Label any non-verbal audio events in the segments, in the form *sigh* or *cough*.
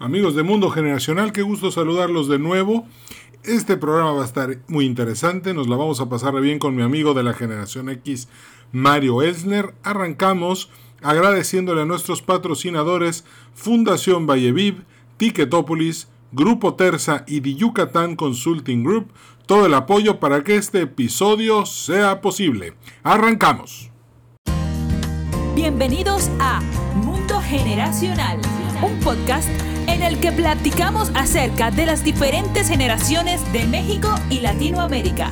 Amigos de Mundo Generacional, qué gusto saludarlos de nuevo. Este programa va a estar muy interesante, nos la vamos a pasar bien con mi amigo de la generación X, Mario Elsner. Arrancamos agradeciéndole a nuestros patrocinadores Fundación Valleviv, Ticketopolis, Grupo Terza y The Yucatán Consulting Group todo el apoyo para que este episodio sea posible. Arrancamos. Bienvenidos a Mundo Generacional, un podcast en el que platicamos acerca de las diferentes generaciones de México y Latinoamérica.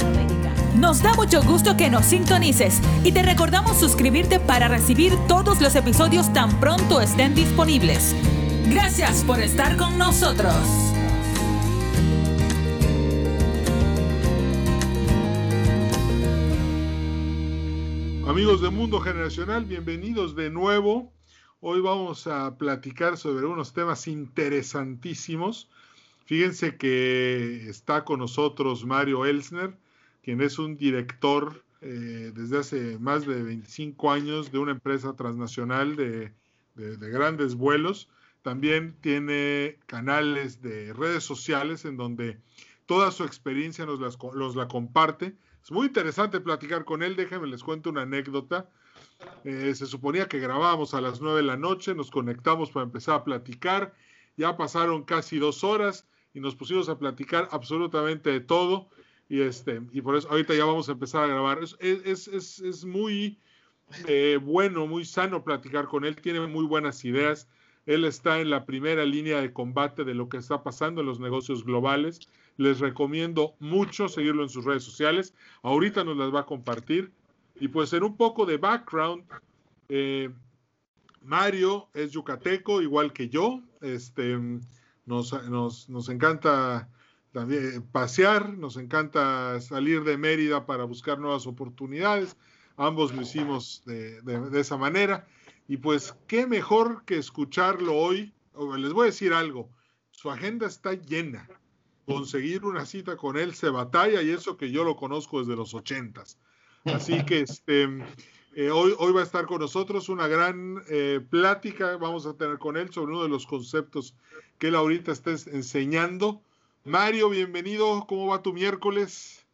Nos da mucho gusto que nos sintonices y te recordamos suscribirte para recibir todos los episodios tan pronto estén disponibles. Gracias por estar con nosotros. Amigos de Mundo Generacional, bienvenidos de nuevo. Hoy vamos a platicar sobre unos temas interesantísimos. Fíjense que está con nosotros Mario Elsner, quien es un director eh, desde hace más de 25 años de una empresa transnacional de, grandes vuelos. También tiene canales de redes sociales en donde toda su experiencia nos, nos la comparte es muy interesante platicar con él. Déjenme les cuento una anécdota. Eh, se suponía que grabábamos a las nueve de la noche, nos conectamos para empezar a platicar. Ya pasaron casi dos horas y nos pusimos a platicar absolutamente de todo. Y, este, y por eso ahorita ya vamos a empezar a grabar. Es, es, es, es muy eh, bueno, muy sano platicar con él. Tiene muy buenas ideas. Él está en la primera línea de combate de lo que está pasando en los negocios globales. Les recomiendo mucho seguirlo en sus redes sociales. Ahorita nos las va a compartir. Y pues en un poco de background, eh, Mario es yucateco, igual que yo. Este, nos, encanta también pasear, nos encanta salir de Mérida para buscar nuevas oportunidades. Ambos lo hicimos de, de esa manera. Y pues, qué mejor que escucharlo hoy. Les voy a decir algo, su agenda está llena conseguir una cita con él se batalla y eso que yo lo conozco desde los ochentas. Así que este, eh, hoy, hoy va a estar con nosotros una gran eh, plática, vamos a tener con él sobre uno de los conceptos que él ahorita está enseñando. Mario, bienvenido, ¿cómo va tu miércoles?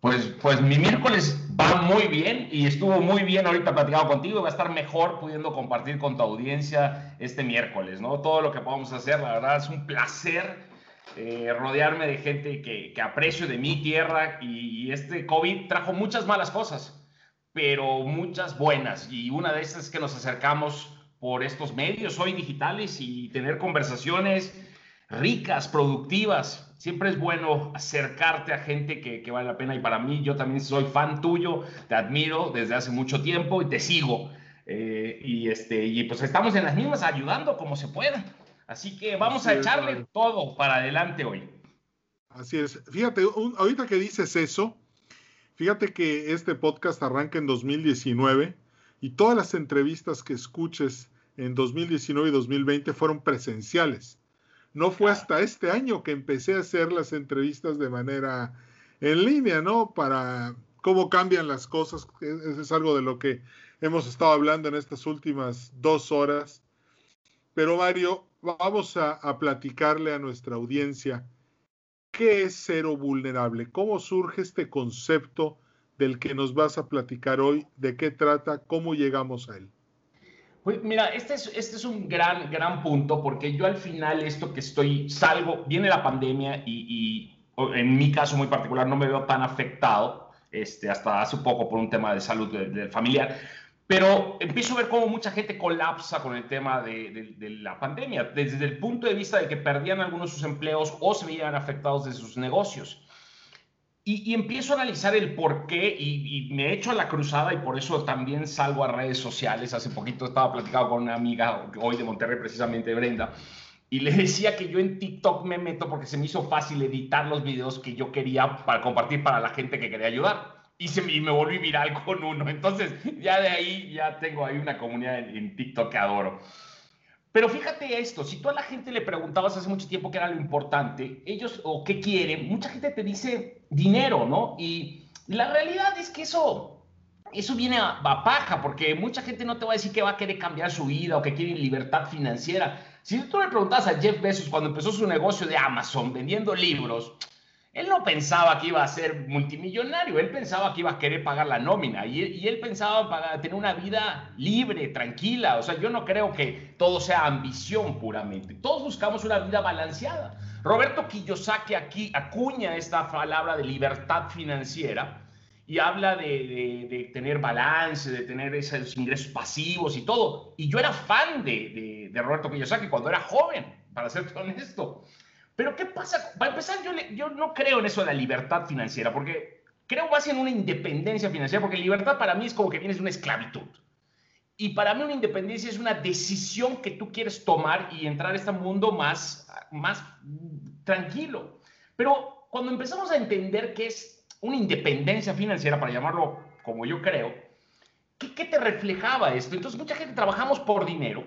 Pues, pues mi miércoles va muy bien y estuvo muy bien ahorita platicado contigo. Va a estar mejor pudiendo compartir con tu audiencia este miércoles, ¿no? Todo lo que podamos hacer, la verdad es un placer eh, rodearme de gente que, aprecio de mi tierra y, este COVID trajo muchas malas cosas, pero muchas buenas. Y una de esas es que nos acercamos por estos medios hoy digitales y tener conversaciones ricas, productivas. Siempre es bueno acercarte a gente que, vale la pena y para mí yo también soy fan tuyo, te admiro desde hace mucho tiempo y te sigo. Eh, y, este, y pues estamos en las mismas ayudando como se pueda. Así que vamos a echarle todo para adelante hoy. Así es. Fíjate, ahorita que dices eso, fíjate que este podcast arranca en 2019 y todas las entrevistas que escuches en 2019 y 2020 fueron presenciales. No fue hasta este año que empecé a hacer las entrevistas de manera en línea, ¿no? Para cómo cambian las cosas. Eso es algo de lo que hemos estado hablando en estas últimas dos horas. Pero Mario, vamos a, platicarle a nuestra audiencia qué es cero vulnerable, cómo surge este concepto del que nos vas a platicar hoy, de qué trata, cómo llegamos a él. Pues mira, este es, este es un gran, gran punto porque yo al final esto que estoy, salgo, viene la pandemia y, en mi caso muy particular no me veo tan afectado, este, hasta hace poco por un tema de salud familiar, pero empiezo a ver cómo mucha gente colapsa con el tema de, la pandemia, desde el punto de vista de que perdían algunos de sus empleos o se veían afectados de sus negocios. Y, empiezo a analizar el por qué y, me echo a la cruzada y por eso también salgo a redes sociales. Hace poquito estaba platicando con una amiga hoy de Monterrey, precisamente Brenda, y le decía que yo en TikTok me meto porque se me hizo fácil editar los videos que yo quería para compartir para la gente que quería ayudar y, se, me volví viral *laughs* con uno. Entonces, ya de ahí, ya tengo ahí una comunidad en, TikTok que adoro. Pero fíjate esto, si tú a la gente le preguntabas hace mucho tiempo qué era lo importante, ellos o qué quieren, mucha gente te dice dinero, ¿no? Y la realidad es que eso, eso viene a, a paja, porque mucha gente no te va a decir que va a querer cambiar su vida o que quiere libertad financiera Si tú le preguntas a Jeff Bezos cuando empezó su negocio de Amazon vendiendo libros, él no pensaba que iba a ser multimillonario, él pensaba que iba a querer pagar la nómina y, él pensaba para tener una vida libre, tranquila. O sea, yo no creo que todo sea ambición puramente. Todos buscamos una vida balanceada. Roberto Kiyosaki aquí acuña esta palabra de libertad financiera y habla de, tener balance, de tener esos ingresos pasivos y todo. Y yo era fan de, de, Roberto Kiyosaki cuando era joven, para ser honesto. Pero ¿qué pasa? Para empezar, yo, yo no creo en eso de la libertad financiera, porque creo más en una independencia financiera, porque libertad para mí es como que tienes una esclavitud. Y para mí una independencia es una decisión que tú quieres tomar y entrar a este mundo más, más tranquilo. Pero cuando empezamos a entender qué es una independencia financiera, para llamarlo como yo creo, ¿qué, te reflejaba esto? Entonces, mucha gente trabajamos por dinero,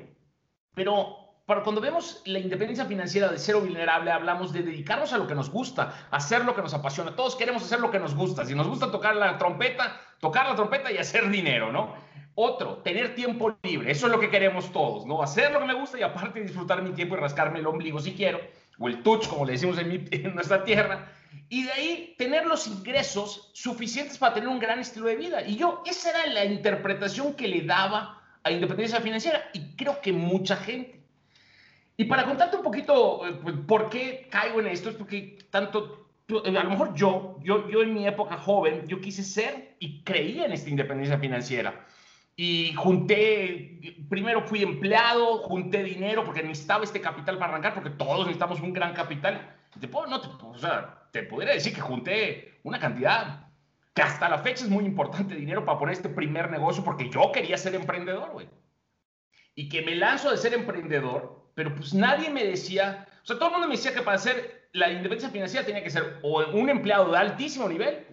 pero para cuando vemos la independencia financiera de cero vulnerable, hablamos de dedicarnos a lo que nos gusta, hacer lo que nos apasiona. Todos queremos hacer lo que nos gusta. Si nos gusta tocar la trompeta, tocar la trompeta y hacer dinero, ¿no? Otro, tener tiempo libre. Eso es lo que queremos todos, ¿no? Hacer lo que me gusta y aparte disfrutar mi tiempo y rascarme el ombligo si quiero, o el touch, como le decimos en, *laughs* en nuestra tierra y de ahí tener los ingresos suficientes para tener un gran estilo de vida. Y yo, esa era la interpretación que le daba a independencia financiera y creo que mucha gente. Y para contarte un poquito eh, pues, por qué caigo en esto, es porque tanto, eh, a lo mejor yo, yo, yo en mi época joven, yo quise ser y creía en esta independencia financiera. Y junté, primero fui empleado, junté dinero porque necesitaba este capital para arrancar, porque todos necesitamos un gran capital. Te puedo, no te, o sea, te podría decir que junté una cantidad que hasta la fecha es muy importante dinero para poner este primer negocio porque yo quería ser emprendedor, güey. Y que me lanzo de ser emprendedor, pero pues nadie me decía, o sea, todo el mundo me decía que para hacer la independencia financiera tenía que ser o un empleado de altísimo nivel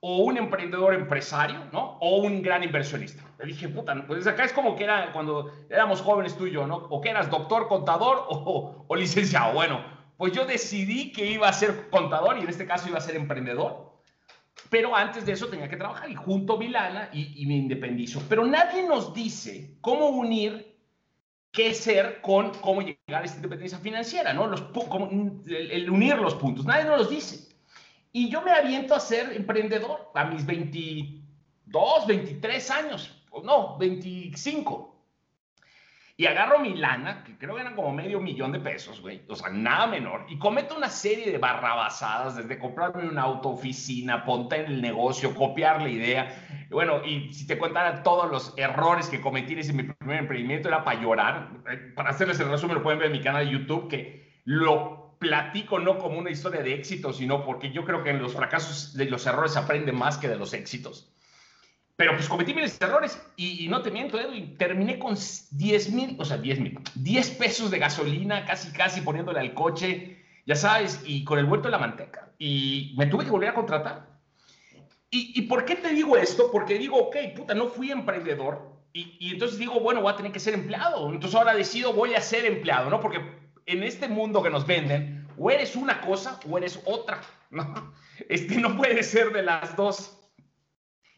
o un emprendedor empresario, ¿no? O un gran inversionista. Le dije, puta, pues acá es como que era cuando éramos jóvenes tú y yo, ¿no? O que eras doctor, contador o, *laughs* o licenciado. Bueno, pues yo decidí que iba a ser contador y en este caso iba a ser emprendedor. Pero antes de eso tenía que trabajar y junto mi lana y, me independizo. Pero nadie nos dice cómo unir qué ser con cómo llegar a esta independencia financiera, ¿no? Los, el, unir los puntos. Nadie nos los dice. Y yo me aviento a ser emprendedor a mis 22, 23 años, no, 25. Y agarro mi lana, que creo que eran como medio millón de pesos, güey, o sea, nada menor, y cometo una serie de barrabasadas, desde comprarme una autooficina, ponte en el negocio, copiar la idea. Bueno, y si te contara todos los errores que cometí en mi primer emprendimiento, era para llorar. Eh, para hacerles el resumen, lo pueden ver en mi canal de YouTube, que lo platico no como una historia de éxito, sino porque yo creo que en los fracasos, de los errores se aprende más que de los éxitos. Pero pues cometí miles de errores y, no te miento, Edwin, terminé con 10 mil, o sea, 10 mil, 10 pesos de gasolina, casi, casi poniéndole al coche, ya sabes, y con el vuelto de la manteca. Y me tuve que volver a contratar. ¿Y, por qué te digo esto? Porque digo, ok, puta, no fui emprendedor. Y, y, entonces digo, bueno, voy a tener que ser empleado. Entonces ahora decido, voy a ser empleado, ¿no? Porque en este mundo que nos venden, o eres una cosa o eres otra, ¿no? *laughs* Este no puede ser de las dos.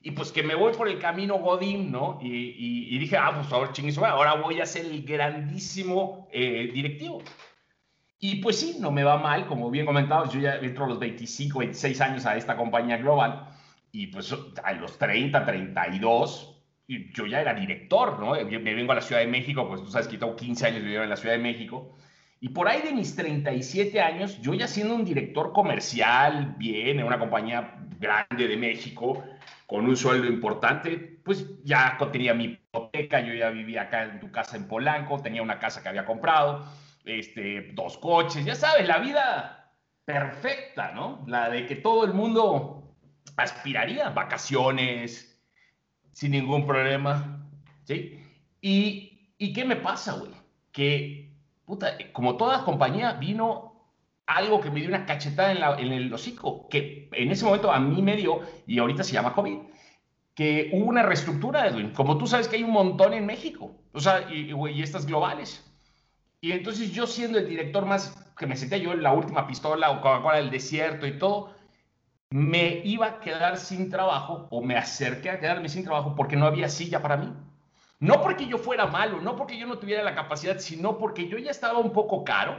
Y pues que me voy por el camino Godín, ¿no? Y, dije, ah, pues ahora chinguizo, ahora voy a ser el grandísimo eh, directivo. Y pues sí, no me va mal, como bien comentado, yo ya entro a los 25, 26 años a esta compañía global y pues a los 30, 32, yo ya era director, ¿no? Me vengo a la Ciudad de México, pues tú sabes que tengo 15 años viviendo en la Ciudad de México. Y por ahí de mis 37 años, yo ya siendo un director comercial, bien, en una compañía grande de México, con un sueldo importante, pues ya tenía mi hipoteca, yo ya vivía acá en tu casa en Polanco, tenía una casa que había comprado, este, dos coches, ya sabes, la vida perfecta, ¿no? La de que todo el mundo aspiraría, vacaciones, sin ningún problema, ¿sí? ¿Y, y qué me pasa, güey? Que, puta, como toda compañía, vino algo que me dio una cachetada en, el hocico, que en ese momento a mí me dio, y ahorita se llama COVID, que hubo una reestructura, Edwin. Como tú sabes que hay un montón en México, o sea, y, y, estas globales. Y entonces yo siendo el director más, que me senté yo en la última pistola o Coca-Cola del desierto y todo, me iba a quedar sin trabajo o me acerqué a quedarme sin trabajo porque no había silla para mí. No porque yo fuera malo, no porque yo no tuviera la capacidad, sino porque yo ya estaba un poco caro,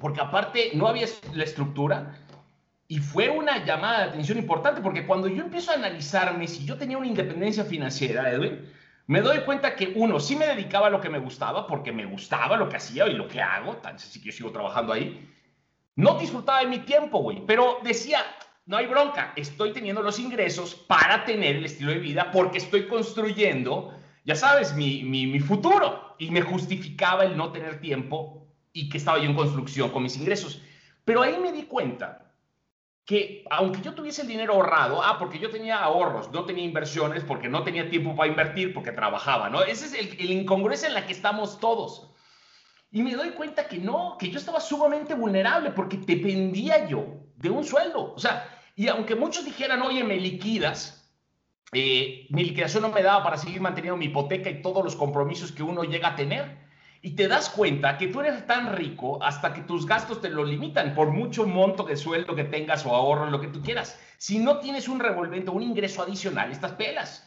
porque aparte no había la estructura. Y fue una llamada de atención importante, porque cuando yo empiezo a analizarme si yo tenía una independencia financiera, Edwin, me doy cuenta que uno, sí me dedicaba a lo que me gustaba, porque me gustaba lo que hacía y lo que hago, tan así que yo sigo trabajando ahí. No disfrutaba de mi tiempo, güey, pero decía, no hay bronca, estoy teniendo los ingresos para tener el estilo de vida porque estoy construyendo ya sabes, mi, mi, futuro. Y me justificaba el no tener tiempo y que estaba yo en construcción con mis ingresos. Pero ahí me di cuenta que aunque yo tuviese el dinero ahorrado, ah, porque yo tenía ahorros, no tenía inversiones, porque no tenía tiempo para invertir, porque trabajaba, ¿no? Ese es el, el incongruencia en la que estamos todos. Y me doy cuenta que no, que yo estaba sumamente vulnerable porque dependía yo de un sueldo. O sea, y aunque muchos dijeran, oye, me liquidas, eh, mi liquidación no me daba para seguir manteniendo mi hipoteca y todos los compromisos que uno llega a tener. Y te das cuenta que tú eres tan rico hasta que tus gastos te lo limitan por mucho monto de sueldo que tengas o ahorro, lo que tú quieras. Si no tienes un revolvente, un ingreso adicional, estas pelas.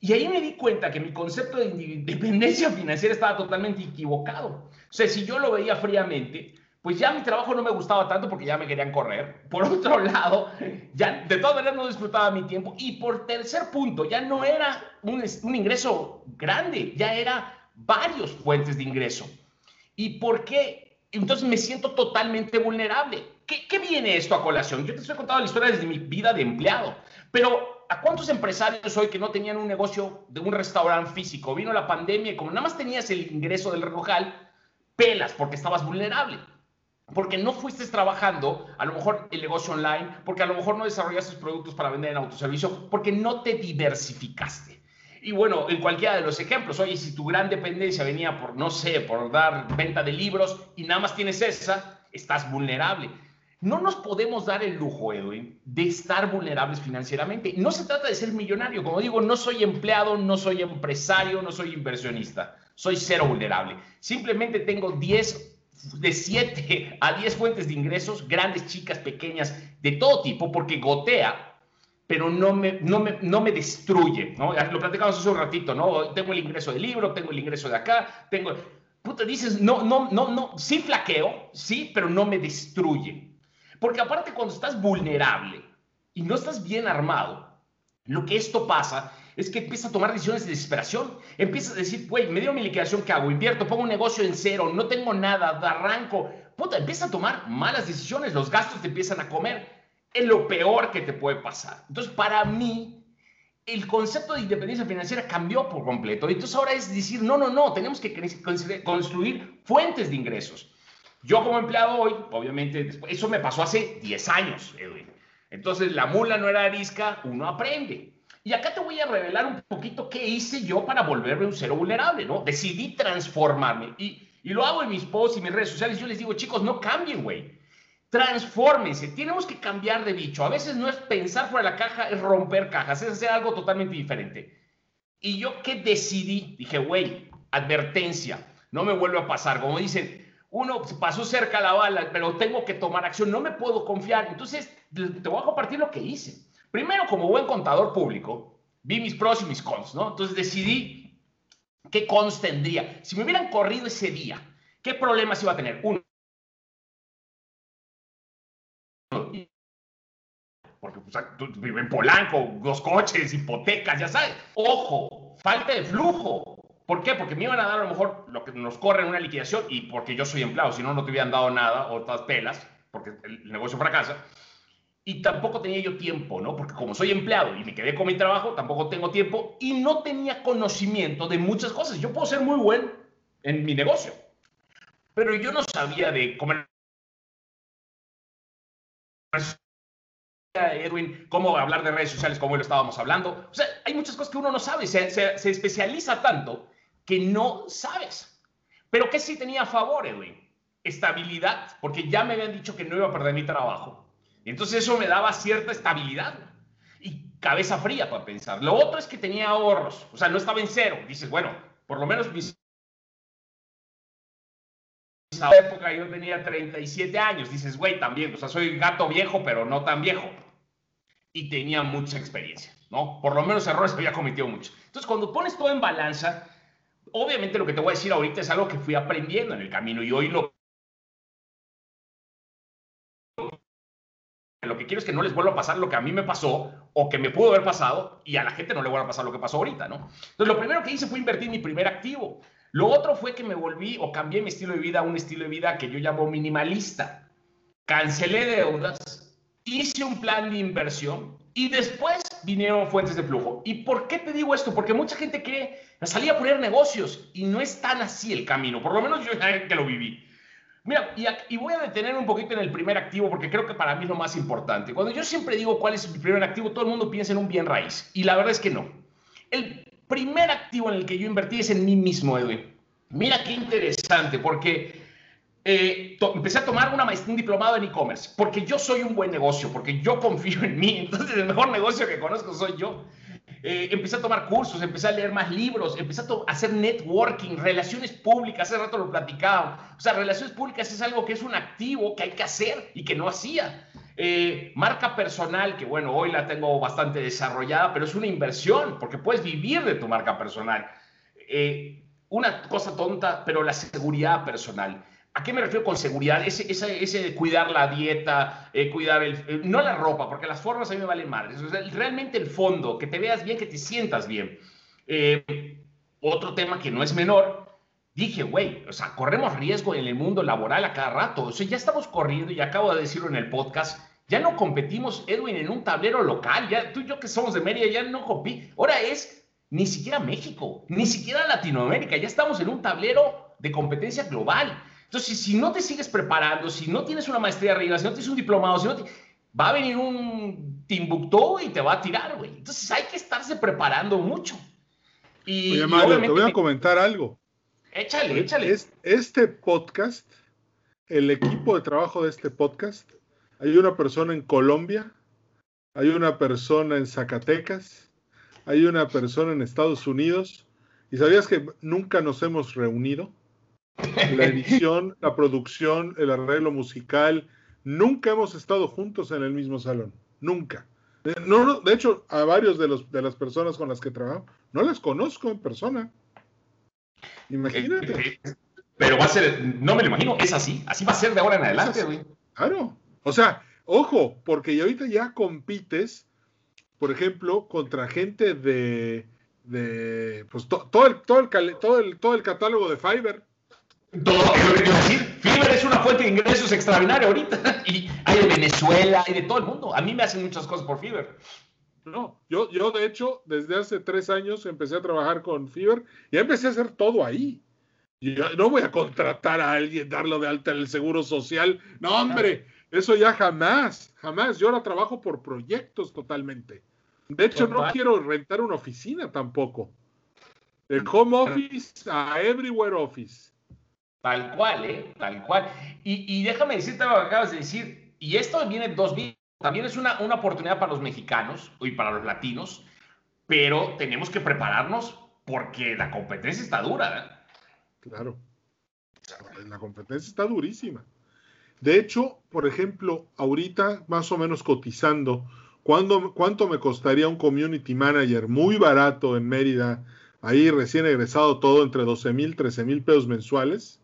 Y ahí me di cuenta que mi concepto de *laughs* independencia financiera estaba totalmente equivocado. O sea, si yo lo veía fríamente, pues ya mi trabajo no me gustaba tanto porque ya me querían correr. Por otro *laughs* lado, ya de todas maneras no disfrutaba mi tiempo. Y por tercer punto, ya no era un, ingreso grande, ya era varios fuentes de ingreso. ¿Y por qué? Entonces me siento totalmente vulnerable. ¿Qué, ¿Qué, viene esto a colación? Yo te estoy contando la historia desde mi vida de empleado, pero ¿a cuántos empresarios hoy que no tenían un negocio de un restaurante físico? Vino la pandemia y como nada más tenías el ingreso del local, pelas porque estabas vulnerable porque no fuiste trabajando a lo mejor el negocio online, porque a lo mejor no desarrollaste productos para vender en autoservicio, porque no te diversificaste. Y bueno, en cualquiera de los ejemplos, oye, si tu gran dependencia venía por, no sé, por dar venta de libros y nada más tienes esa, estás vulnerable. No nos podemos dar el lujo, Edwin, de estar vulnerables financieramente. No se trata de ser millonario. Como digo, no soy empleado, no soy empresario, no soy inversionista. Soy cero vulnerable. Simplemente tengo 10 de 7 a 10 fuentes de ingresos, grandes, chicas, pequeñas, de todo tipo, porque gotea, pero no me, no me, no me destruye, ¿no? Lo platicamos hace un ratito, ¿no? Tengo el ingreso del libro, tengo el ingreso de acá, tengo... Puta, dices, no, no, no, no, sí flaqueo, sí, pero no me destruye. Porque aparte cuando estás vulnerable y no estás bien armado, lo que esto pasa es que empieza a tomar decisiones de desesperación. Empieza a decir, güey, me dio mi liquidación, ¿qué hago? Invierto, pongo un negocio en cero, no tengo nada, arranco. Puta, empieza a tomar malas decisiones, los gastos te empiezan a comer. Es lo peor que te puede pasar. Entonces, para mí, el concepto de independencia financiera cambió por completo. Entonces, ahora es decir, no, no, no, tenemos que construir fuentes de ingresos. Yo como empleado hoy, obviamente, eso me pasó hace 10 años, Edwin. Entonces, la mula no era arisca, uno aprende. Y acá te voy a revelar un poquito qué hice yo para volverme un cero vulnerable, ¿no? Decidí transformarme. Y, y lo hago en mis posts y mis redes sociales. Yo les digo, chicos, no cambien, güey. Transfórmense. Tenemos que cambiar de bicho. A veces no es pensar fuera de la caja, es romper cajas, es hacer algo totalmente diferente. Y yo qué decidí, dije, güey, advertencia, no me vuelve a pasar. Como dicen, uno pasó cerca la bala, pero tengo que tomar acción, no me puedo confiar. Entonces, te voy a compartir lo que hice. Primero, como buen contador público, vi mis pros y mis cons, ¿no? Entonces decidí qué cons tendría. Si me hubieran corrido ese día, ¿qué problemas iba a tener? Uno. Porque pues, en Polanco, dos coches, hipotecas, ya sabes. Ojo, falta de flujo. ¿Por qué? Porque me iban a dar a lo mejor lo que nos corre en una liquidación y porque yo soy empleado, si no, no te hubieran dado nada o todas pelas, porque el negocio fracasa y tampoco tenía yo tiempo, ¿no? Porque como soy empleado y me quedé con mi trabajo, tampoco tengo tiempo y no tenía conocimiento de muchas cosas. Yo puedo ser muy buen en mi negocio, pero yo no sabía de comer. Edwin, cómo hablar de redes sociales como lo estábamos hablando. O sea, hay muchas cosas que uno no sabe, se, se especializa tanto que no sabes. Pero ¿qué sí tenía a favor, Edwin? Estabilidad, porque ya me habían dicho que no iba a perder mi trabajo entonces eso me daba cierta estabilidad y cabeza fría para pensar. Lo otro es que tenía ahorros, o sea, no estaba en cero. Dices, bueno, por lo menos mis... En esa época yo tenía 37 años. Dices, güey, también, o sea, soy gato viejo, pero no tan viejo. y tenía mucha experiencia, ¿no? Por lo menos errores había cometido muchos. Entonces, cuando pones todo en balanza, obviamente lo que te voy a decir ahorita es algo que fui aprendiendo en el camino y hoy lo quiero es que no les vuelva a pasar lo que a mí me pasó o que me pudo haber pasado y a la gente no le vuelva a pasar lo que pasó ahorita, ¿no? Entonces, lo primero que hice fue invertir mi primer activo. Lo otro fue que me volví o cambié mi estilo de vida a un estilo de vida que yo llamo minimalista. Cancelé deudas, hice un plan de inversión y después vinieron fuentes de flujo. ¿Y por qué te digo esto? Porque mucha gente cree, salía a poner negocios y no es tan así el camino, por lo menos yo ya *laughs* que lo viví. Mira, y, voy a detener un poquito en el primer activo porque creo que para mí es lo más importante. Cuando yo siempre digo cuál es mi primer activo, todo el mundo piensa en un bien raíz. Y la verdad es que no. El primer activo en el que yo invertí es en mí mismo, Edwin. Mira qué interesante, porque eh, empecé a tomar una un diplomado en e-commerce, porque yo soy un buen negocio, porque yo confío en mí. *laughs* Entonces, el mejor negocio que conozco soy yo. Eh, empecé a tomar cursos, empecé a leer más libros, empecé a, hacer networking, relaciones públicas, hace rato lo platicaba. O sea, relaciones públicas es algo que es un activo que hay que hacer y que no hacía. Eh, marca personal, que bueno, hoy la tengo bastante desarrollada, pero es una inversión, porque puedes vivir de tu marca personal. Eh, una cosa tonta, pero la seguridad personal. ¿A qué me refiero con seguridad? Ese, ese, ese de cuidar la dieta, eh, cuidar el... Eh, no la ropa, porque las formas a mí me valen madres. realmente el fondo, que te veas bien, que te sientas bien. Eh, otro tema que no es menor, dije, güey, o sea, corremos riesgo en el mundo laboral a cada rato. O sea, ya estamos corriendo, y acabo de decirlo en el podcast, ya no competimos, Edwin, en un tablero local. Ya tú y yo que somos de Mérida, ya no compí. Ahora es ni siquiera México, ni siquiera Latinoamérica. Ya estamos en un tablero de competencia global. Entonces, si no te sigues preparando, si no tienes una maestría arriba, si no tienes un diplomado, si no va a venir un Timbuktu y te va a tirar, güey. Entonces hay que estarse preparando mucho. Y, Oye, Mario, te voy a comentar algo. Échale, échale. este podcast, el equipo de trabajo de este podcast, hay una persona en Colombia, hay una persona en Zacatecas, hay una persona en Estados Unidos. ¿Y sabías que nunca nos hemos reunido? La edición, la producción, el arreglo musical. Nunca hemos estado juntos en el mismo salón. Nunca. No, de hecho, a varios de, los, de las personas con las que trabajo, no las conozco en persona. Imagínate. Eh, eh, pero va a ser, no me lo imagino, es así. Así va a ser de ahora en adelante, güey. Claro. O sea, ojo, porque ahorita ya compites, por ejemplo, contra gente de, de pues todo, el, todo, el, todo, el, todo el catálogo de Fiverr. Todo lo que quiero decir. Fiverr es una fuente de ingresos extraordinaria ahorita. Y hay de Venezuela, hay de todo el mundo. A mí me hacen muchas cosas por Fiverr. No, yo, yo de hecho, desde hace tres años empecé a trabajar con Fiverr y empecé a hacer todo ahí. Yo no voy a contratar a alguien, darlo de alta en el seguro social. No, hombre, eso ya jamás, jamás. Yo ahora trabajo por proyectos totalmente. De hecho, no quiero rentar una oficina tampoco. De home office a everywhere office. Tal cual, ¿eh? Tal cual. Y, déjame decirte lo que acabas de decir, y esto viene dos vías. También es una, una oportunidad para los mexicanos y para los latinos, pero tenemos que prepararnos porque la competencia está dura. ¿eh? Claro. La competencia está durísima. De hecho, por ejemplo, ahorita más o menos cotizando, ¿cuánto me costaría un community manager muy barato en Mérida? Ahí recién egresado todo entre 12 mil, 13 mil pesos mensuales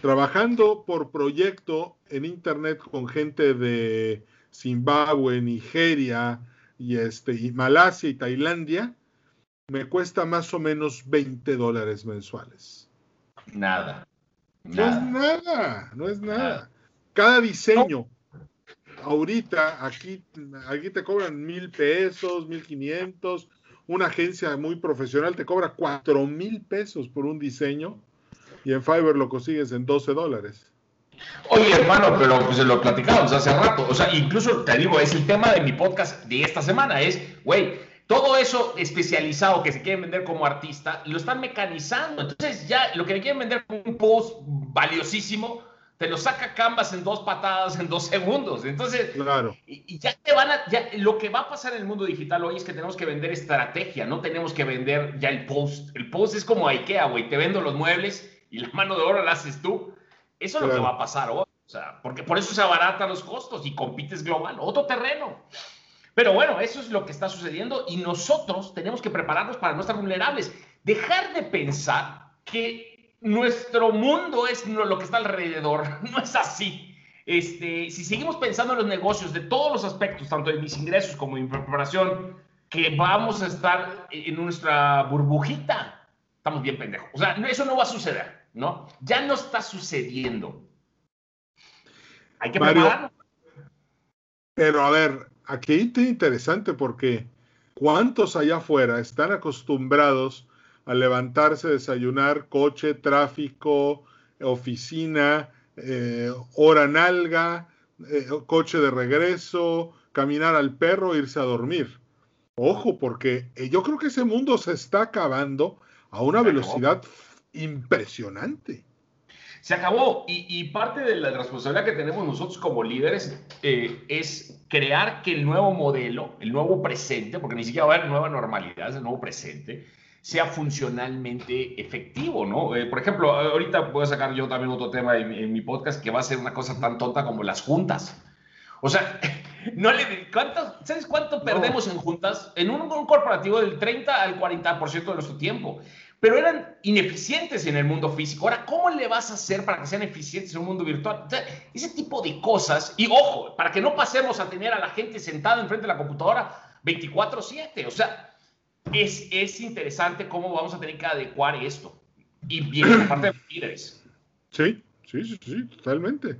trabajando por proyecto en internet con gente de Zimbabue, Nigeria y este y Malasia y Tailandia, me cuesta más o menos 20 dólares mensuales. Nada. No es nada, no es nada. Cada diseño, ahorita aquí, aquí te cobran mil pesos, mil quinientos. Una agencia muy profesional te cobra cuatro mil pesos por un diseño y en Fiverr lo consigues en 12 dólares. Oye, hermano, pero pues lo platicamos hace rato. O sea, incluso te digo, es el tema de mi podcast de esta semana. Es, güey, todo eso especializado que se quieren vender como artista, lo están mecanizando. Entonces, ya lo que le quieren vender como un post valiosísimo, te lo saca Canvas en dos patadas en dos segundos. Entonces, claro. y, ya te van a, ya, lo que va a pasar en el mundo digital hoy es que tenemos que vender estrategia, no tenemos que vender ya el post. El post es como IKEA, güey, te vendo los muebles y la mano de obra la haces tú. Eso es lo que va a pasar hoy. O sea, porque por eso se abaratan los costos y compites global, otro terreno. Pero bueno, eso es lo que está sucediendo y nosotros tenemos que prepararnos para no estar vulnerables. Dejar de pensar que nuestro mundo es lo que está alrededor. *laughs* No es así. Este, si seguimos pensando en los negocios de todos los aspectos, tanto de mis ingresos como de mi preparación, que vamos a estar en nuestra burbujita, estamos bien pendejos. O sea, eso no va a suceder, ¿no? Ya no está sucediendo. Hay que prepararnos. Pero a ver, aquí es interesante porque ¿cuántos allá afuera están acostumbrados a levantarse, desayunar, coche, tráfico, oficina, eh, hora nalga, eh, coche de regreso, caminar al perro, irse a dormir? Ojo, porque eh, yo creo que ese mundo se está acabando a una velocidad impresionante. Se acabó y, parte de la responsabilidad que tenemos nosotros como líderes eh, es crear que el nuevo modelo, el nuevo presente, porque ni siquiera va a haber nueva normalidad, es el nuevo presente, sea funcionalmente efectivo, ¿no? Eh, por ejemplo, ahorita voy a sacar yo también otro tema en, mi podcast que va a ser una cosa tan tonta como las juntas. O sea, *laughs* no le, ¿sabes cuánto perdemos en juntas? En un, un, corporativo del 30 al 40% de nuestro tiempo pero eran ineficientes en el mundo físico. Ahora, ¿cómo le vas a hacer para que sean eficientes en un mundo virtual? ese tipo de cosas, y ojo, para que no pasemos a tener a la gente sentada enfrente de la computadora 24/7, o sea, es, es interesante cómo vamos a tener que adecuar esto. Y bien, parte de líderes. Sí, sí, sí, sí, totalmente.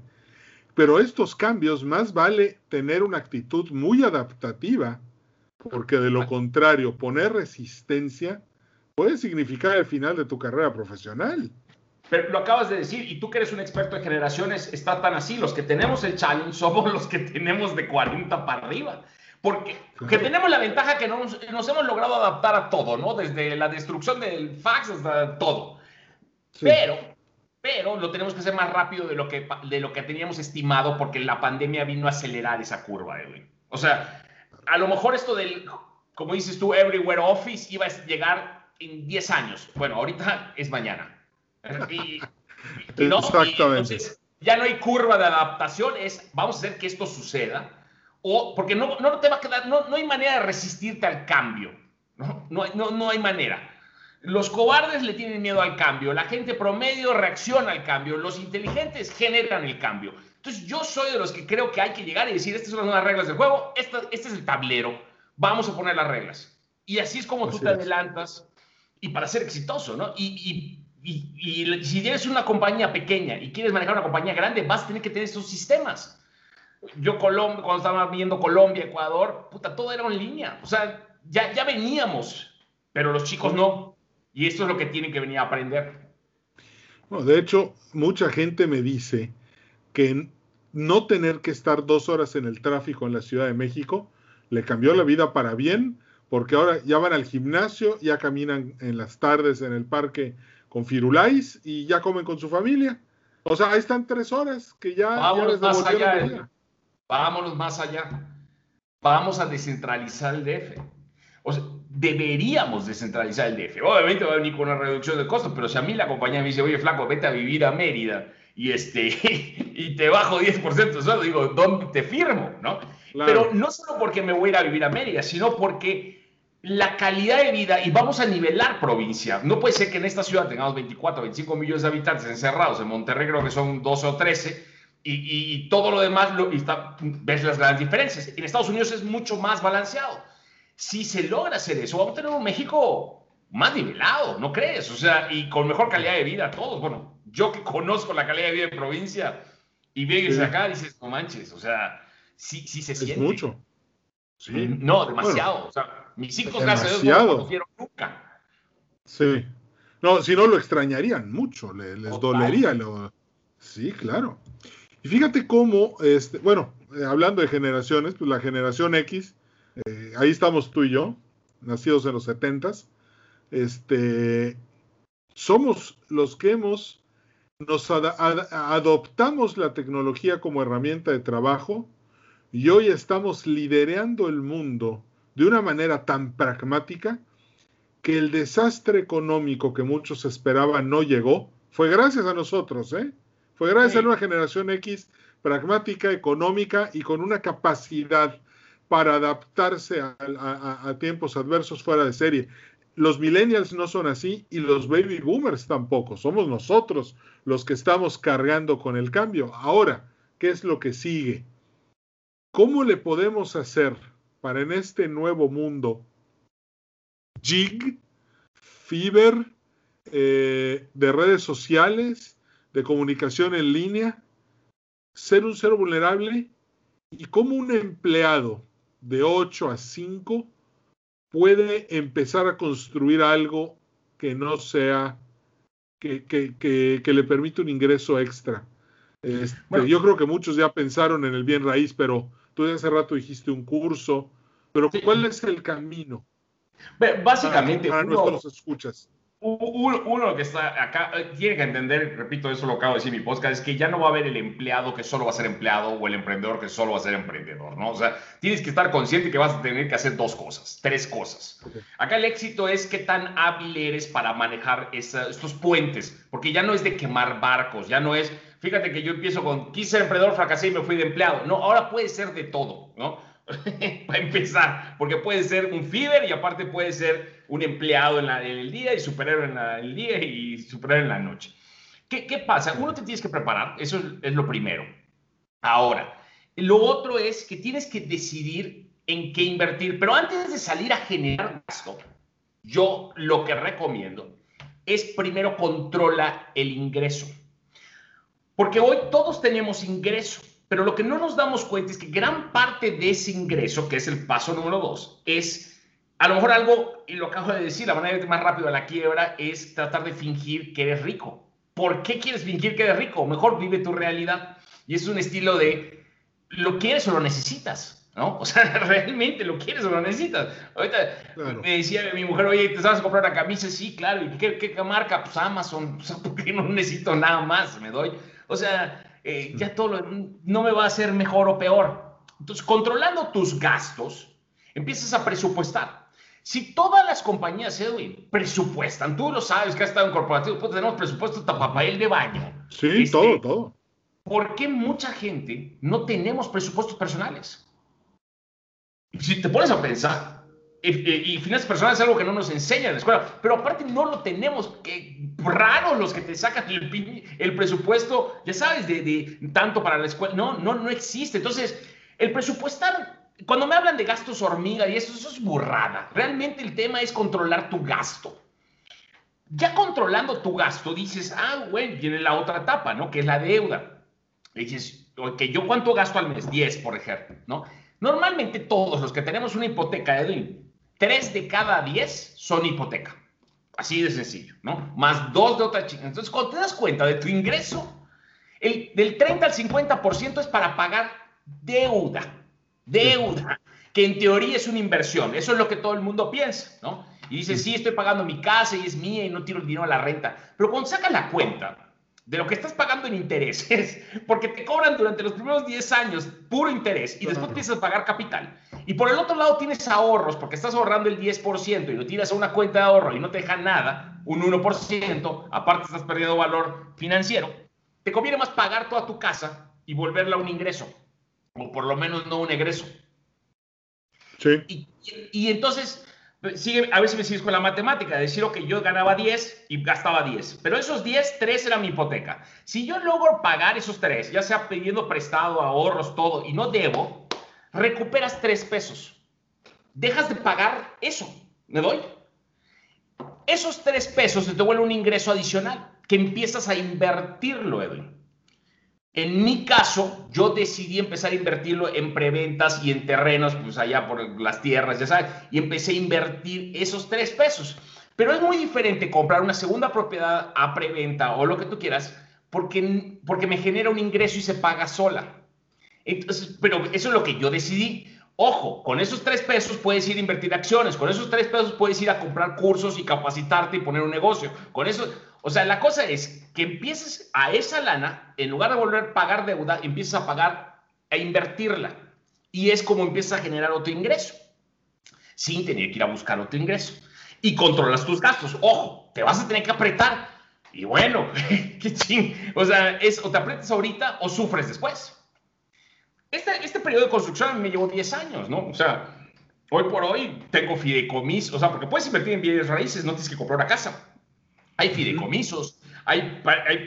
Pero estos cambios más vale tener una actitud muy adaptativa, porque de lo contrario, poner resistencia puede significar el final de tu carrera profesional. Pero lo acabas de decir, y tú que eres un experto en generaciones, está tan así. Los que tenemos el challenge somos los que tenemos de 40 para arriba. Porque que tenemos la ventaja que nos, nos, hemos logrado adaptar a todo, ¿no? Desde la destrucción del fax hasta todo. Pero, pero lo tenemos que hacer más rápido de lo, que, de lo que teníamos estimado porque la pandemia vino a acelerar esa curva, Edwin. O sea, a lo mejor esto del, como dices tú, Everywhere Office iba a llegar en 10 años. Bueno, ahorita es mañana. Y, *laughs* no, Exactamente. entonces ya no hay curva de adaptación, es vamos a hacer que esto suceda. O, porque no, no te va a quedar, no, no hay manera de resistirte al cambio. ¿no? No, no, no hay manera. Los cobardes le tienen miedo al cambio, la gente promedio reacciona al cambio, los inteligentes generan el cambio. Entonces yo soy de los que creo que hay que llegar y decir, estas son las nuevas reglas del juego, este, este es el tablero, vamos a poner las reglas. Y así es como tú te adelantas y para ser exitoso, ¿no? Y, y, si eres una compañía pequeña y quieres manejar una compañía grande, vas a tener que tener esos sistemas. Yo Colombia, cuando estaba viendo Colombia, Ecuador, puta, todo era en línea. O sea, ya, ya veníamos, pero los chicos no. Y esto es lo que tienen que venir a aprender. Bueno, de hecho, mucha gente me dice que no tener que estar dos horas en el tráfico en la Ciudad de México le cambió la vida para bien porque ahora ya van al gimnasio, ya caminan en las tardes en el parque con Firulais y ya comen con su familia. O sea, ahí están tres horas que ya... Vámonos más allá. Vámonos más allá. Vamos a descentralizar el DF. O sea, deberíamos descentralizar el DF. Obviamente va a venir con una reducción de costos, pero si a mí la compañía me dice, oye, flaco, vete a vivir a Mérida y, este, *laughs* y te bajo 10% solo, digo, ¿dónde te firmo? ¿no? Pero no solo porque me voy a ir a vivir a Mérida, sino porque la calidad de vida y vamos a nivelar provincia. No puede ser que en esta ciudad tengamos 24, 25 millones de habitantes encerrados, en Monterrey creo que son 12 o 13, y, todo lo demás lo, ves las grandes diferencias. En Estados Unidos es mucho más balanceado. Si se logra hacer eso, vamos a tener un México más nivelado, ¿no crees? O sea, y con mejor calidad de vida todos. Bueno, yo que conozco la calidad de vida de provincia y vienes acá, dices, no manches, o sea, sí, sí se siente. Es mucho. Sí. No, demasiado. o sea, mis Dios, no conocieron nunca. Sí. No, si no lo extrañarían mucho, les, dolería. Lo... Sí, claro. Y fíjate cómo, este, bueno, eh, hablando de generaciones, pues la generación X, eh, ahí estamos tú y yo, nacidos en los 70 este, somos los que hemos, nos adoptamos la tecnología como herramienta de trabajo y hoy estamos liderando el mundo de una manera tan pragmática que el desastre económico que muchos esperaban no llegó, fue gracias a nosotros, ¿eh? Fue gracias a una generación X pragmática, económica y con una capacidad para adaptarse a, tiempos adversos fuera de serie. Los millennials no son así y los baby boomers tampoco. Somos nosotros los que estamos cargando con el cambio. Ahora, ¿qué es lo que sigue? ¿Cómo le podemos hacer para en este nuevo mundo jig, fiber, eh, de redes sociales, de comunicación en línea, ser un ser vulnerable y cómo un empleado de 8 a 5 puede empezar a construir algo que no sea, que, que, le permite un ingreso extra. Este, yo creo que muchos ya pensaron en el bien raíz, pero tú hace rato dijiste un curso, pero ¿cuál es el camino? Básicamente, para, nuestros escuchas uno, que está acá eh, tiene que entender, repito, eso lo acabo de decir en mi podcast, es que ya no va a haber el empleado que solo va a ser empleado o el emprendedor que solo va a ser emprendedor, ¿no? O sea, tienes que estar consciente que vas a tener que hacer dos cosas, tres cosas. Acá el éxito es qué tan hábil eres para manejar estos puentes, porque ya no es de quemar barcos, ya no es, fíjate que yo empiezo con, quise ser emprendedor, fracasé y me fui de empleado. No, ahora puede ser de todo, ¿no? *laughs* para empezar, porque puede ser un feeder y aparte puede ser un empleado en, el día y superhéroe en el día y superhéroe en la noche. ¿Qué, pasa? Uno te tienes que preparar, eso es, lo primero. Ahora, lo otro es que tienes que decidir en qué invertir, pero antes de salir a generar gasto, yo lo que recomiendo es primero controla el ingreso. Porque hoy todos tenemos ingreso. Pero lo que no nos damos cuenta es que gran parte de ese ingreso, que es el paso número dos, es a lo mejor algo, y lo acabo de decir, la manera de ir más rápido a la quiebra es tratar de fingir que eres rico. ¿Por qué quieres fingir que eres rico? Mejor vive tu realidad. Y es un estilo de, ¿lo quieres o lo necesitas? ¿no? *laughs* O sea, realmente lo quieres o lo necesitas. Ahorita me decía mi mujer, oye, ¿te sabes comprar una camisa? Sí, claro. ¿Y qué, qué, marca? Pues Amazon. *laughs* O sea, porque no necesito nada más, me doy. O sea, eh, ya todo no me va a hacer mejor o peor. Entonces, controlando tus gastos, empiezas a presupuestar. Si todas las compañías, Edwin, presupuestan, tú lo sabes que has estado en corporativo, pues tenemos presupuesto hasta papel de baño. Sí, este, todo, todo. ¿Por qué mucha gente no tenemos presupuestos personales? Si te pones a pensar, y, finanzas personales es algo que no nos enseñan en la escuela, pero aparte no lo tenemos, que raro los que te sacan el, el presupuesto, ya sabes, de, de, tanto para la escuela, no, no, no existe. Entonces, el presupuestar, cuando me hablan de gastos hormiga y eso, eso es burrada. Realmente el tema es controlar tu gasto. Ya controlando tu gasto, dices, ah, bueno, viene la otra etapa, ¿no? Que es la deuda. dices, ok, ¿yo cuánto gasto al mes? 10, por ejemplo, ¿no? Normalmente todos los que tenemos una hipoteca, Edwin, Tres de cada diez son hipoteca. Así de sencillo, ¿no? Más dos de otra chica. Entonces, cuando te das cuenta de tu ingreso, el, del 30 al 50% es para pagar deuda. Deuda. Que en teoría es una inversión. Eso es lo que todo el mundo piensa, ¿no? Y dice, sí, estoy pagando mi casa y es mía y no tiro el dinero a la renta. Pero cuando sacas la cuenta, de lo que estás pagando en intereses, *laughs* porque te cobran durante los primeros 10 años puro interés y después empiezas a pagar capital. Y por el otro lado tienes ahorros, porque estás ahorrando el 10% y lo tiras a una cuenta de ahorro y no te dejan nada, un 1%, aparte estás perdiendo valor financiero, te conviene más pagar toda tu casa y volverla un ingreso, o por lo menos no un egreso. Sí. Y, y entonces Sigue, a ver si me sigues con la matemática, decir, que yo ganaba 10 y gastaba 10, pero esos 10, 3 era mi hipoteca. Si yo logro pagar esos 3, ya sea pidiendo prestado, ahorros, todo, y no debo, recuperas 3 pesos. Dejas de pagar eso, ¿me doy? Esos 3 pesos te vuelven un ingreso adicional, que empiezas a invertirlo, Edwin. En mi caso, yo decidí empezar a invertirlo en preventas y en terrenos, pues allá por las tierras, ya sabes, y empecé a invertir esos tres pesos. Pero es muy diferente comprar una segunda propiedad a preventa o lo que tú quieras, porque, porque me genera un ingreso y se paga sola. Entonces, pero eso es lo que yo decidí. Ojo, con esos tres pesos puedes ir a invertir acciones, con esos tres pesos puedes ir a comprar cursos y capacitarte y poner un negocio. Con eso, o sea, la cosa es que empieces a esa lana, en lugar de volver a pagar deuda, empiezas a pagar, a invertirla. Y es como empiezas a generar otro ingreso, sin tener que ir a buscar otro ingreso. Y controlas tus gastos. Ojo, te vas a tener que apretar. Y bueno, *laughs* qué ching. O sea, es o te aprietas ahorita o sufres después. este, este periodo de construcción me llevó 10 años, ¿no? O sea, hoy por hoy tengo fideicomisos, o sea, porque puedes invertir en bienes raíces, no tienes que comprar una casa. Hay fideicomisos, hay,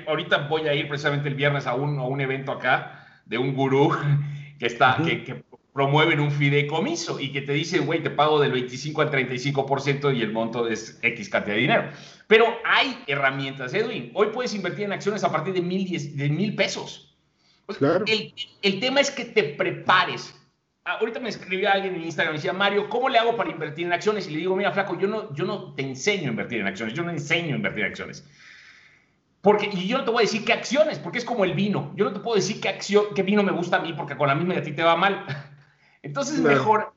ahorita voy a ir precisamente el viernes a un, a un evento acá de un gurú *laughs* que, está, que, que, promueven un fideicomiso y que te dice, güey, te pago del 25 al 35% y el monto es X cantidad de dinero. Pero hay herramientas, Edwin. Hoy puedes invertir en acciones a partir de mil, de mil pesos. Claro. El, el, tema es que te prepares. Ahorita me escribió alguien en Instagram y decía, Mario, ¿cómo le hago para invertir en acciones? Y le digo, mira, flaco, yo no, yo no te enseño a invertir en acciones, yo no enseño a invertir en acciones. Porque, y yo no te voy a decir qué acciones, porque es como el vino. Yo no te puedo decir qué, acción, qué vino me gusta a mí, porque con la misma de a ti te va mal. *laughs* Entonces, mejor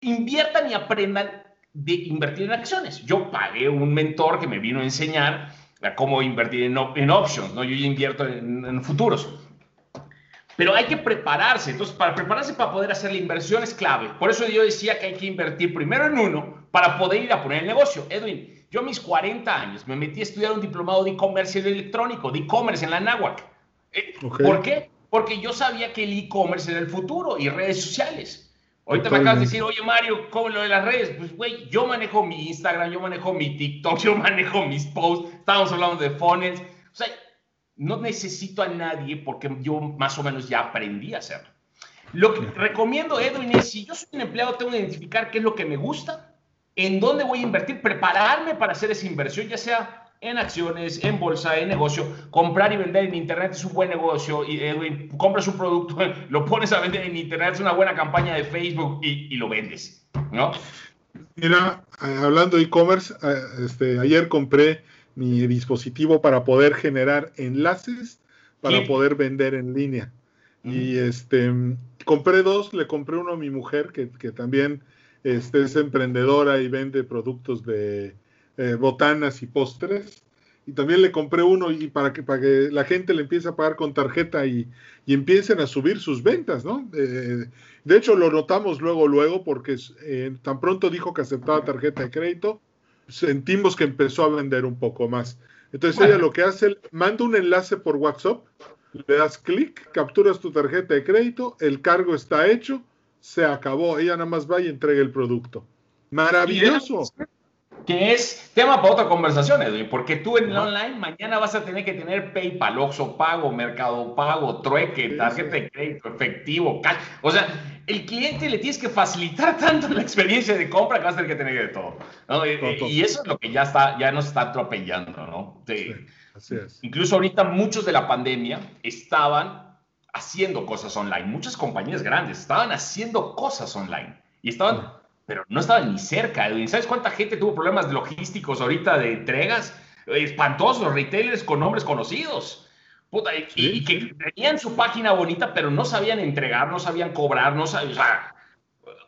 inviertan y aprendan de invertir en acciones. Yo pagué un mentor que me vino a enseñar a cómo invertir en, en options, ¿no? Yo invierto en, en, futuros. Pero hay que prepararse. Entonces, para prepararse para poder hacer la inversión es clave. Por eso yo decía que hay que invertir primero en uno para poder ir a poner el negocio. Edwin, yo a mis 40 años me metí a estudiar un diplomado de comercio electrónico, de e-commerce en la NAWAC. Eh, ¿Por qué? Porque yo sabía que el e-commerce era el futuro y redes sociales. Ahorita me acabas de decir, oye Mario, ¿cómo lo de las redes? Pues, güey, yo manejo mi Instagram, yo manejo mi TikTok, *laughs* yo manejo mis posts, estábamos hablando de funnels. O sea, no necesito a nadie porque yo más o menos ya aprendí a hacerlo. Lo que recomiendo, Edwin, es si yo soy un empleado, tengo que identificar qué es lo que me gusta, en dónde voy a invertir, prepararme para hacer esa inversión, ya sea en acciones, en bolsa, en negocio. Comprar y vender en Internet es un buen negocio. Y, Edwin, compras un producto, *laughs* lo pones a vender en Internet, es una buena campaña de Facebook y, lo vendes, ¿no? Mira, eh, hablando de e-commerce, eh, este, ayer compré mi dispositivo para poder generar enlaces para poder vender en línea. Y este, compré dos, le compré uno a mi mujer, que, que también este, es emprendedora y vende productos de eh, botanas y postres. Y también le compré uno y para que, para que la gente le empiece a pagar con tarjeta y, empiecen a subir sus ventas, ¿no? Eh, de hecho, lo notamos luego, luego, porque eh, tan pronto dijo que aceptaba tarjeta de crédito, sentimos que empezó a vender un poco más. Entonces ella lo que hace, manda un enlace por WhatsApp, le das clic, capturas tu tarjeta de crédito, el cargo está hecho, se acabó. Ella nada más va y entrega el producto. Maravilloso. Que es tema para otra conversación, Edwin, porque tú en el online mañana vas a tener que tener PayPal, Oxo Pago, Mercado Pago, Trueque, tarjeta de crédito, efectivo, cash. O sea, el cliente le tienes que facilitar *laughs* tanto la experiencia de compra que vas a tener que tener de todo. Y eso es lo que ya, está, ya nos está atropellando, ¿no? Sí, así es. Incluso ahorita muchos de la pandemia estaban haciendo cosas online. Muchas compañías grandes estaban haciendo cosas online y estaban, pero no estaban ni cerca. ¿Sabes cuánta gente tuvo problemas logísticos ahorita de entregas? Espantosos, retailers con nombres conocidos. y, que tenían su página bonita, pero no sabían entregar, no sabían cobrar, no sabían, o sea,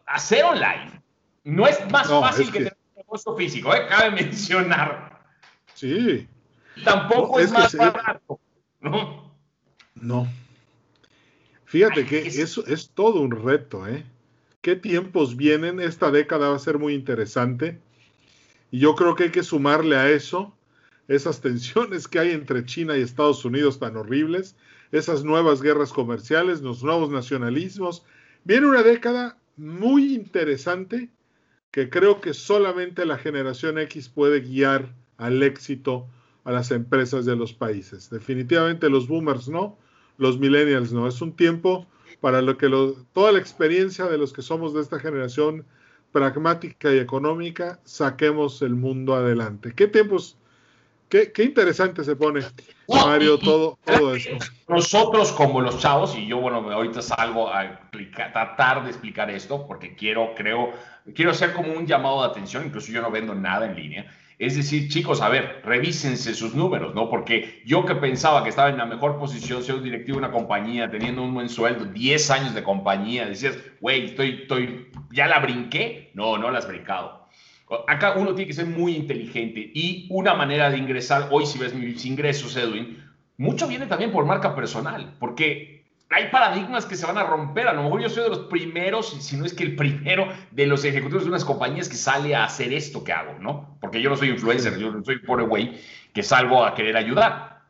hacer online. No es más fácil que, tener un negocio físico, ¿eh? cabe *laughs* mencionar. Sí. Tampoco es, más barato. No. No. Fíjate que eso es todo un reto, ¿eh? ¿Qué tiempos vienen? Esta década va a ser muy interesante. Y yo creo que hay que sumarle a eso esas tensiones que hay entre China y Estados Unidos tan horribles, esas nuevas guerras comerciales, los nuevos nacionalismos. Viene una década muy interesante que creo que solamente la generación X puede guiar al éxito a las empresas de los países. Definitivamente los boomers no, los millennials, ¿no? Es un tiempo para lo que toda la experiencia de los que somos de esta generación pragmática y económica, saquemos el mundo adelante. ¿Qué tiempos? Qué, qué interesante se pone, Mario, todo, todo esto. Nosotros como los chavos, y yo, bueno, ahorita salgo a tratar de explicar esto, porque quiero, creo, quiero hacer como un llamado de atención, incluso yo no vendo nada en línea, es decir, chicos, a ver, revísense sus números, ¿no? Porque yo que pensaba que estaba en la mejor posición, siendo directivo de una compañía, teniendo un buen sueldo, 10 años de compañía, decías, güey, estoy, estoy, ya la brinqué. No, no la has brincado. Acá uno tiene que ser muy inteligente y una manera de ingresar, hoy si ves mis ingresos, Edwin, mucho viene también por marca personal, porque hay paradigmas que se van a romper. A lo mejor yo soy de los primeros, si no es que el primero de los ejecutivos de unas compañías que sale a hacer esto que hago, ¿no? Porque yo no soy influencer, yo no soy pobre güey que salgo a querer ayudar.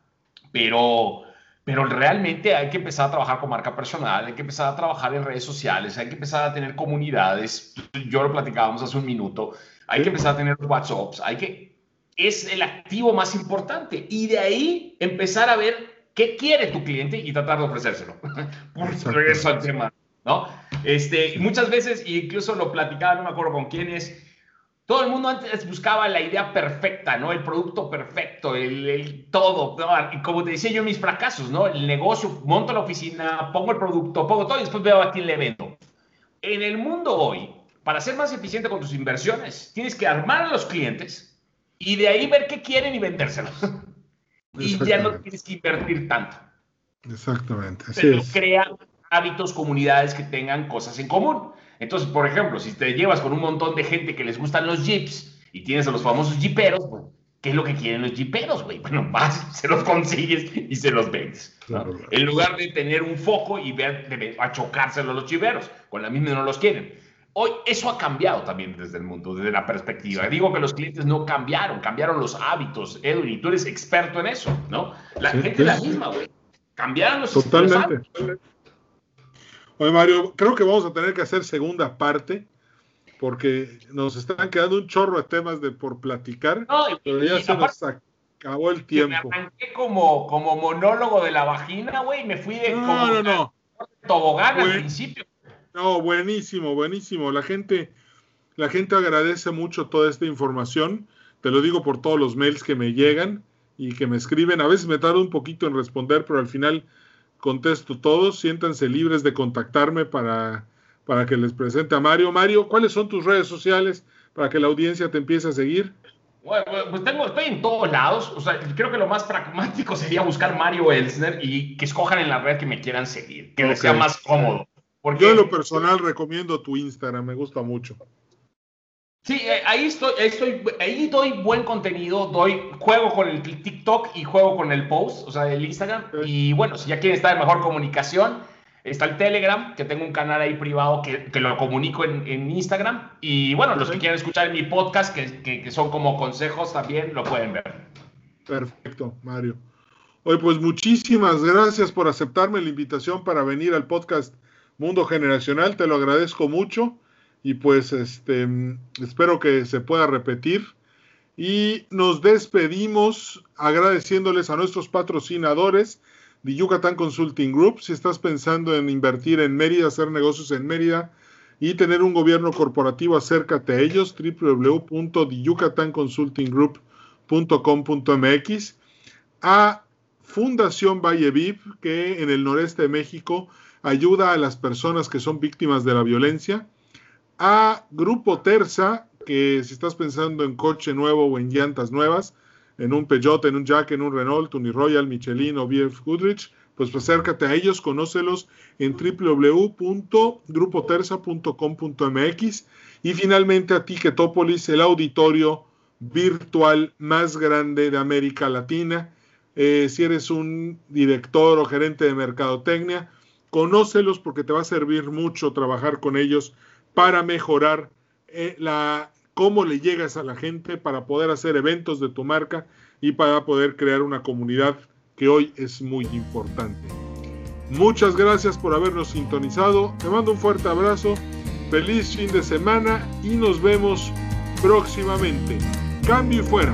Pero pero realmente hay que empezar a trabajar con marca personal, hay que empezar a trabajar en redes sociales, hay que empezar a tener comunidades. Yo lo platicábamos hace un minuto. Hay que empezar a tener WhatsApps, hay que es el activo más importante y de ahí empezar a ver qué quiere tu cliente y tratar de ofrecérselo. *laughs* Por regreso al tema, ¿no? Este, muchas veces, incluso lo platicaba, no me acuerdo con quién es, todo el mundo antes buscaba la idea perfecta, ¿no? El producto perfecto, el, todo. Y como te decía yo, mis fracasos, ¿no? El negocio, monto la oficina, pongo el producto, pongo todo y después veo a quién le vendo. En el mundo hoy, para ser más eficiente con tus inversiones, tienes que armar a los clientes y de ahí ver qué quieren y vendérselos. *laughs* y ya no tienes que invertir tanto. Exactamente. Así Pero crea hábitos, comunidades que tengan cosas en común. Entonces, por ejemplo, si te llevas con un montón de gente que les gustan los jeeps y tienes a los famosos jeeperos, pues, ¿qué es lo que quieren los jeeperos, güey? *laughs* Bueno, vas, se los consigues y se los vendes. En lugar de tener un foco y ver a chocárselo a los chiveros, con la misma no los quieren. Hoy eso ha cambiado también desde el mundo, desde la perspectiva. Digo que los clientes no cambiaron, cambiaron los hábitos, Edwin, y tú eres experto en eso, ¿no? La gente es la misma, güey. Cambiaron los, Totalmente. Oye, Mario, creo que vamos a tener que hacer segunda parte porque nos están quedando un chorro de temas de por platicar, pero ya se nos acabó el tiempo. Me arranqué como, como monólogo de la vagina, güey, me fui de no, no, no. tobogán al principio. No, buenísimo, buenísimo. La gente, la gente agradece mucho toda esta información. Te lo digo por todos los mails que me llegan y que me escriben. A veces me tardo un poquito en responder, pero al final contesto todos. Siéntanse libres de contactarme para, para que les presente a Mario. Mario, ¿cuáles son tus redes sociales para que la audiencia te empiece a seguir? Bueno, pues tengo, estoy en todos lados. O sea, creo que lo más pragmático sería buscar Mario Elsner y que escojan en la red que me quieran seguir, que les sea más cómodo. Porque, Yo en lo personal recomiendo tu Instagram, me gusta mucho. Sí, eh, ahí estoy, estoy, ahí doy buen contenido, doy, juego con el TikTok y juego con el post, o sea, el Instagram. Y bueno, si ya quieren estar en mejor comunicación, está el Telegram, que tengo un canal ahí privado que, que lo comunico en, en, Instagram. Y bueno, los que quieran escuchar en mi podcast, que, que, que, son como consejos también, lo pueden ver. Perfecto, Mario. Hoy pues muchísimas gracias por aceptarme la invitación para venir al podcast Mundo Generacional, te lo agradezco mucho y pues este espero que se pueda repetir y nos despedimos agradeciéndoles a nuestros patrocinadores de Yucatán Consulting Group. Si estás pensando en invertir en Mérida, hacer negocios en Mérida y tener un gobierno corporativo, acércate a ellos www.yucatanconsultinggroup.com.mx a Fundación Valle Viv, que en el noreste de México ayuda a las personas que son víctimas de la violencia a Grupo Terza, que si estás pensando en coche nuevo o en llantas nuevas, en un Peugeot, en un Jack, en un Renault, Royal, Michelin o BF Goodrich, pues acércate a ellos, conócelos en www.grupoterza.com.mx y finalmente a Ticketopolis, el auditorio virtual más grande de América Latina. Eh, si eres un director o gerente de mercadotecnia, conócelos porque te va a servir mucho trabajar con ellos para mejorar eh, la, cómo le llegas a la gente, para poder hacer eventos de tu marca y para poder crear una comunidad que hoy es muy importante. Muchas gracias por habernos sintonizado. Te mando un fuerte abrazo. Feliz fin de semana y nos vemos próximamente. Cambio y fuera.